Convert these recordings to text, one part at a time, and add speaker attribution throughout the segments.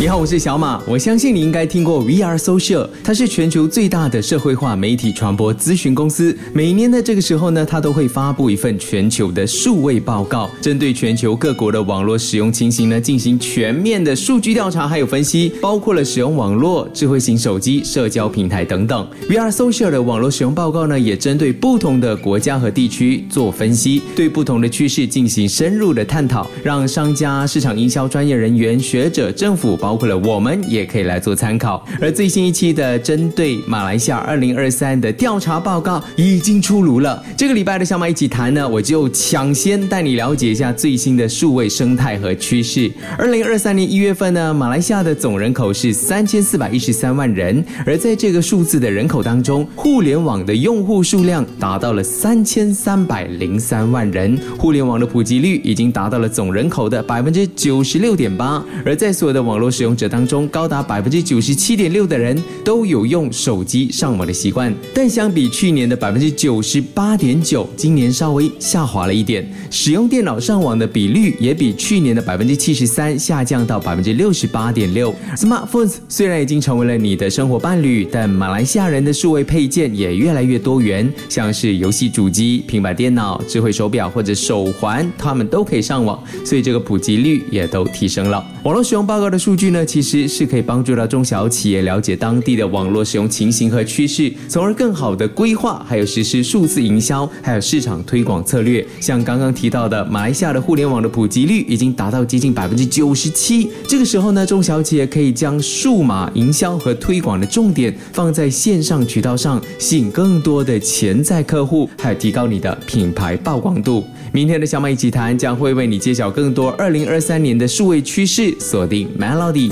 Speaker 1: 你好，我是小马。我相信你应该听过 VR Social，它是全球最大的社会化媒体传播咨询公司。每年的这个时候呢，它都会发布一份全球的数位报告，针对全球各国的网络使用情形呢，进行全面的数据调查还有分析，包括了使用网络、智慧型手机、社交平台等等。VR Social 的网络使用报告呢，也针对不同的国家和地区做分析，对不同的趋势进行深入的探讨，让商家、市场营销专业人员、学者、政府包。包括了我们也可以来做参考，而最新一期的针对马来西亚二零二三的调查报告已经出炉了。这个礼拜的小马一起谈呢，我就抢先带你了解一下最新的数位生态和趋势。二零二三年一月份呢，马来西亚的总人口是三千四百一十三万人，而在这个数字的人口当中，互联网的用户数量达到了三千三百零三万人，互联网的普及率已经达到了总人口的百分之九十六点八，而在所有的网络。使用者当中，高达百分之九十七点六的人都有用手机上网的习惯，但相比去年的百分之九十八点九，今年稍微下滑了一点。使用电脑上网的比率也比去年的百分之七十三下降到百分之六十八点六。Smartphones 虽然已经成为了你的生活伴侣，但马来西亚人的数位配件也越来越多元，像是游戏主机、平板电脑、智慧手表或者手环，他们都可以上网，所以这个普及率也都提升了。网络使用报告的数据据。呢，其实是可以帮助到中小企业了解当地的网络使用情形和趋势，从而更好的规划，还有实施数字营销，还有市场推广策略。像刚刚提到的，马来西亚的互联网的普及率已经达到接近百分之九十七。这个时候呢，中小企业可以将数码营销和推广的重点放在线上渠道上，吸引更多的潜在客户，还有提高你的品牌曝光度。明天的小马一起谈将会为你揭晓更多二零二三年的数位趋势，锁定 Melody。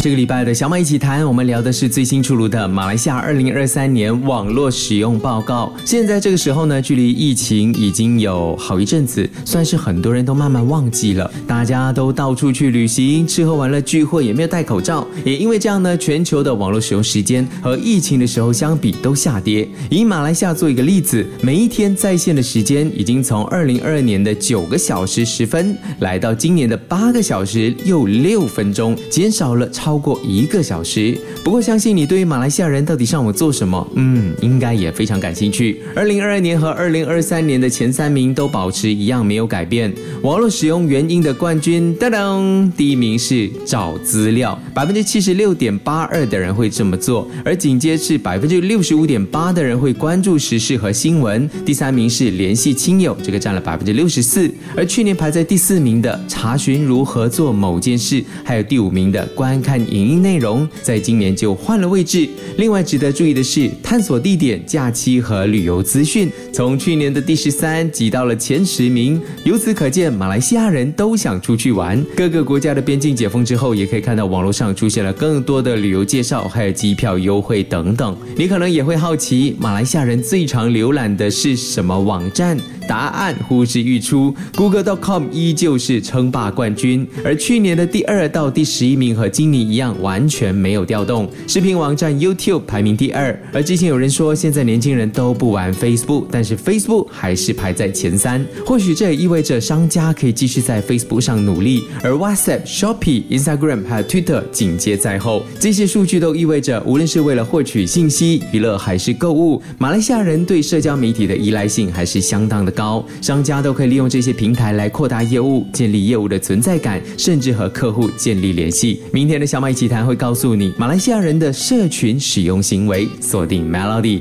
Speaker 1: 这个礼拜的小马一起谈，我们聊的是最新出炉的马来西亚二零二三年网络使用报告。现在这个时候呢，距离疫情已经有好一阵子，算是很多人都慢慢忘记了。大家都到处去旅行、吃喝玩乐、聚会，也没有戴口罩。也因为这样呢，全球的网络使用时间和疫情的时候相比都下跌。以马来西亚做一个例子，每一天在线的时间已经从二零二二年的九个小时十分，来到今年的八个小时又六分钟，减少了超。过一个小时。不过，相信你对于马来西亚人到底上网做什么，嗯，应该也非常感兴趣。二零二二年和二零二三年的前三名都保持一样没有改变。网络使用原因的冠军，噔噔，第一名是找资料，百分之七十六点八二的人会这么做，而紧接是百分之六十五点八的人会关注时事和新闻。第三名是联系亲友，这个占了百分之六十四。而去年排在第四名的查询如何做某件事，还有第五名的观看。影音内容在今年就换了位置。另外值得注意的是，探索地点、假期和旅游资讯，从去年的第十三挤到了前十名。由此可见，马来西亚人都想出去玩。各个国家的边境解封之后，也可以看到网络上出现了更多的旅游介绍，还有机票优惠等等。你可能也会好奇，马来西亚人最常浏览的是什么网站？答案呼之欲出，Google.com 依旧是称霸冠军，而去年的第二到第十一名和今年一样，完全没有调动。视频网站 YouTube 排名第二，而之前有人说现在年轻人都不玩 Facebook，但是 Facebook 还是排在前三。或许这也意味着商家可以继续在 Facebook 上努力，而 WhatsApp、Shopee、Instagram 还有 Twitter 紧接在后。这些数据都意味着，无论是为了获取信息、娱乐还是购物，马来西亚人对社交媒体的依赖性还是相当的。高商家都可以利用这些平台来扩大业务、建立业务的存在感，甚至和客户建立联系。明天的小马一起谈会告诉你马来西亚人的社群使用行为。锁定 Melody。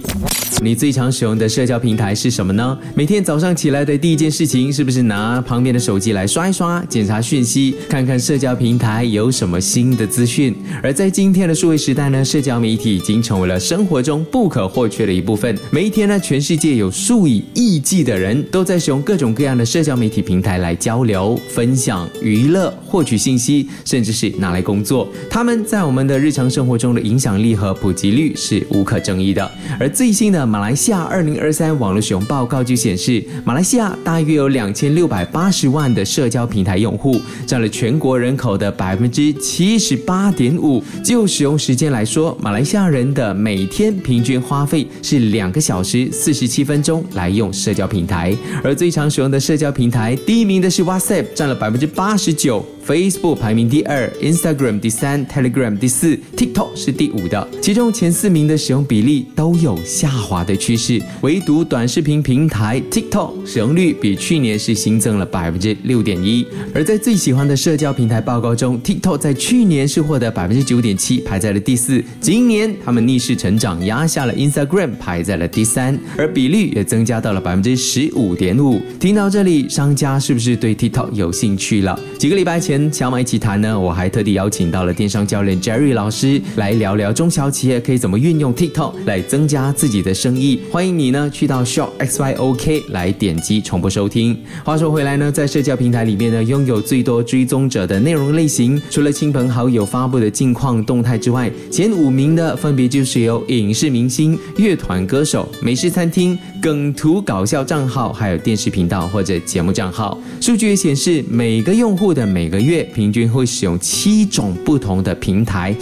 Speaker 1: 你最常使用的社交平台是什么呢？每天早上起来的第一件事情是不是拿旁边的手机来刷一刷，检查讯息，看看社交平台有什么新的资讯？而在今天的数位时代呢，社交媒体已经成为了生活中不可或缺的一部分。每一天呢，全世界有数以亿计的人都在使用各种各样的社交媒体平台来交流、分享、娱乐、获取信息，甚至是拿来工作。他们在我们的日常生活中的影响力和普及率是无可争议的。而最新的。马来西亚二零二三网络使用报告就显示，马来西亚大约有两千六百八十万的社交平台用户，占了全国人口的百分之七十八点五。就使用时间来说，马来西亚人的每天平均花费是两个小时四十七分钟来用社交平台。台。而最常使用的社交平台，第一名的是 WhatsApp，占了百分之八十九。Facebook 排名第二，Instagram 第三，Telegram 第四，TikTok 是第五的。其中前四名的使用比例都有下滑的趋势，唯独短视频平台 TikTok 使用率比去年是新增了百分之六点一。而在最喜欢的社交平台报告中，TikTok 在去年是获得百分之九点七，排在了第四。今年他们逆势成长，压下了 Instagram，排在了第三，而比率也增加到了百分之十五点五。听到这里，商家是不是对 TikTok 有兴趣了？几个礼拜前。跟小马一起谈呢，我还特地邀请到了电商教练 Jerry 老师来聊聊中小企业可以怎么运用 TikTok 来增加自己的生意。欢迎你呢去到 Shop XYOK 来点击重播收听。话说回来呢，在社交平台里面呢，拥有最多追踪者的内容类型，除了亲朋好友发布的近况动态之外，前五名的分别就是有影视明星、乐团歌手、美食餐厅、梗图搞笑账号，还有电视频道或者节目账号。数据也显示，每个用户的每个月平均会使用七种不同的平台，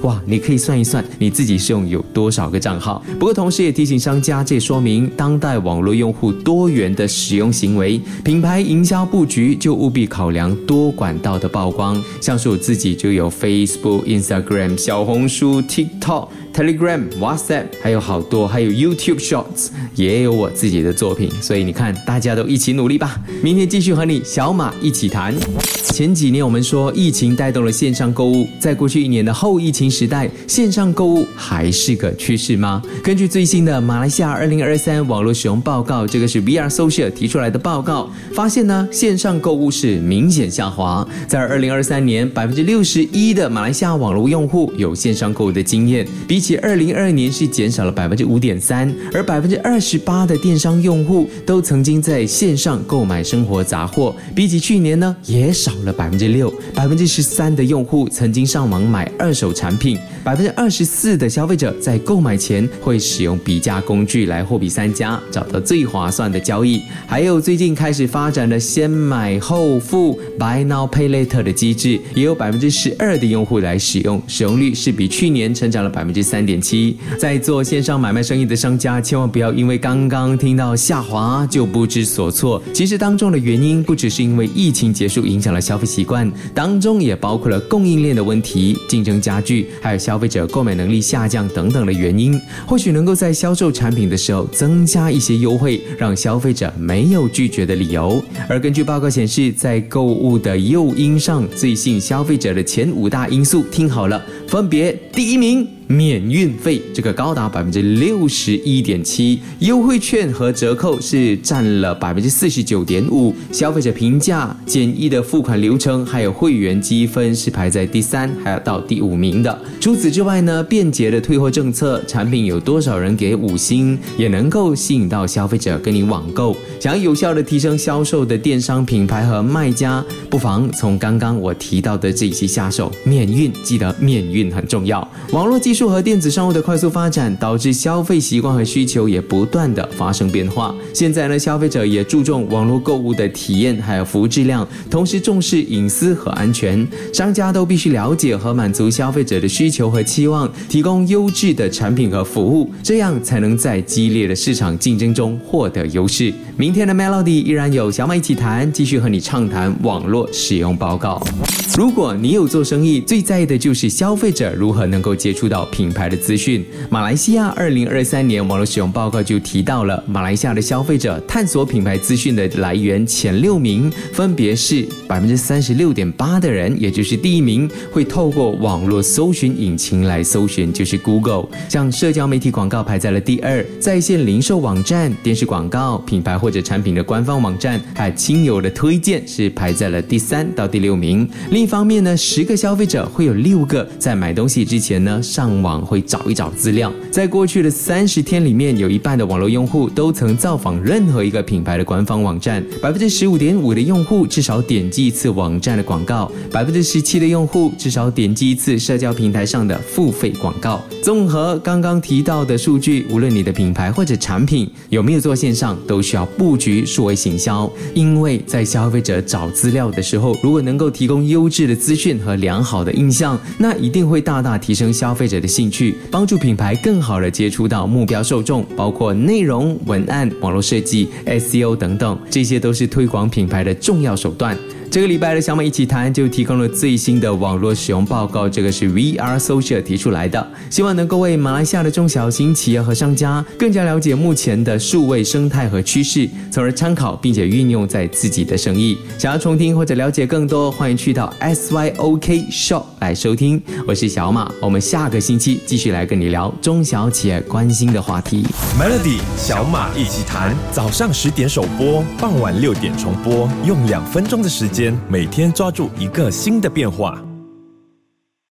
Speaker 1: 哇！你可以算一算你自己使用有多少个账号。不过，同时也提醒商家，这说明当代网络用户多元的使用行为，品牌营销布局就务必考量多管道的曝光。像是我自己就有 Facebook、Instagram、小红书、TikTok。Telegram、WhatsApp 还有好多，还有 YouTube Shorts 也有我自己的作品，所以你看，大家都一起努力吧！明天继续和你小马一起谈。前几年我们说疫情带动了线上购物，在过去一年的后疫情时代，线上购物还是个趋势吗？根据最新的马来西亚二零二三网络使用报告，这个是 VR Social 提出来的报告，发现呢，线上购物是明显下滑。在二零二三年，百分之六十一的马来西亚网络用户有线上购物的经验，比。起起二零二二年是减少了百分之五点三，而百分之二十八的电商用户都曾经在线上购买生活杂货，比起去年呢也少了百分之六。百分之十三的用户曾经上网买二手产品，百分之二十四的消费者在购买前会使用比价工具来货比三家，找到最划算的交易。还有最近开始发展的先买后付 （Buy Now Pay Later） 的机制，也有百分之十二的用户来使用，使用率是比去年成长了百分之。三点七，在做线上买卖生意的商家，千万不要因为刚刚听到下滑就不知所措。其实当中的原因不只是因为疫情结束影响了消费习惯，当中也包括了供应链的问题、竞争加剧，还有消消费者购买能力下降等等的原因。或许能够在销售产品的时候增加一些优惠，让消费者没有拒绝的理由。而根据报告显示，在购物的诱因上，最吸引消费者的前五大因素，听好了，分别第一名。免运费这个高达百分之六十一点七，优惠券和折扣是占了百分之四十九点五，消费者评价简易的付款流程，还有会员积分是排在第三，还有到第五名的。除此之外呢，便捷的退货政策，产品有多少人给五星，也能够吸引到消费者跟你网购。想要有效的提升销售的电商品牌和卖家，不妨从刚刚我提到的这些下手。免运，记得免运很重要。网络技术。和电子商务的快速发展，导致消费习惯和需求也不断的发生变化。现在呢，消费者也注重网络购物的体验，还有服务质量，同时重视隐私和安全。商家都必须了解和满足消费者的需求和期望，提供优质的产品和服务，这样才能在激烈的市场竞争中获得优势。明天的 Melody 依然有小马一起谈，继续和你畅谈网络使用报告。如果你有做生意，最在意的就是消费者如何能够接触到品牌的资讯。马来西亚二零二三年网络使用报告就提到了，马来西亚的消费者探索品牌资讯的来源前六名，分别是百分之三十六点八的人，也就是第一名会透过网络搜寻引擎来搜寻，就是 Google。像社交媒体广告排在了第二，在线零售网站、电视广告、品牌或者产品的官方网站，还有亲友的推荐是排在了第三到第六名。另一方面呢，十个消费者会有六个在买东西之前呢上网会找一找资料。在过去的三十天里面，有一半的网络用户都曾造访任何一个品牌的官方网站，百分之十五点五的用户至少点击一次网站的广告，百分之十七的用户至少点击一次社交平台上的付费广告。综合刚刚提到的数据，无论你的品牌或者产品有没有做线上，都需要布局数位行销，因为在消费者找资料的时候，如果能够提供优质的资讯和良好的印象，那一定会大大提升消费者的兴趣，帮助品牌更好的接触到目标受众，包括内容、文案、网络设计、SEO 等等，这些都是推广品牌的重要手段。这个礼拜的小马一起谈就提供了最新的网络使用报告，这个是 VR Social 提出来的，希望能够为马来西亚的中小型企业和商家更加了解目前的数位生态和趋势，从而参考并且运用在自己的生意。想要重听或者了解更多，欢迎去到 SYOK Shop 来收听。我是小马，我们下个星期继续来跟你聊中小企业关心的话题。
Speaker 2: Melody 小马一起谈，早上十点首播，傍晚六点重播，用两分钟的时间每天抓住一个新的变化。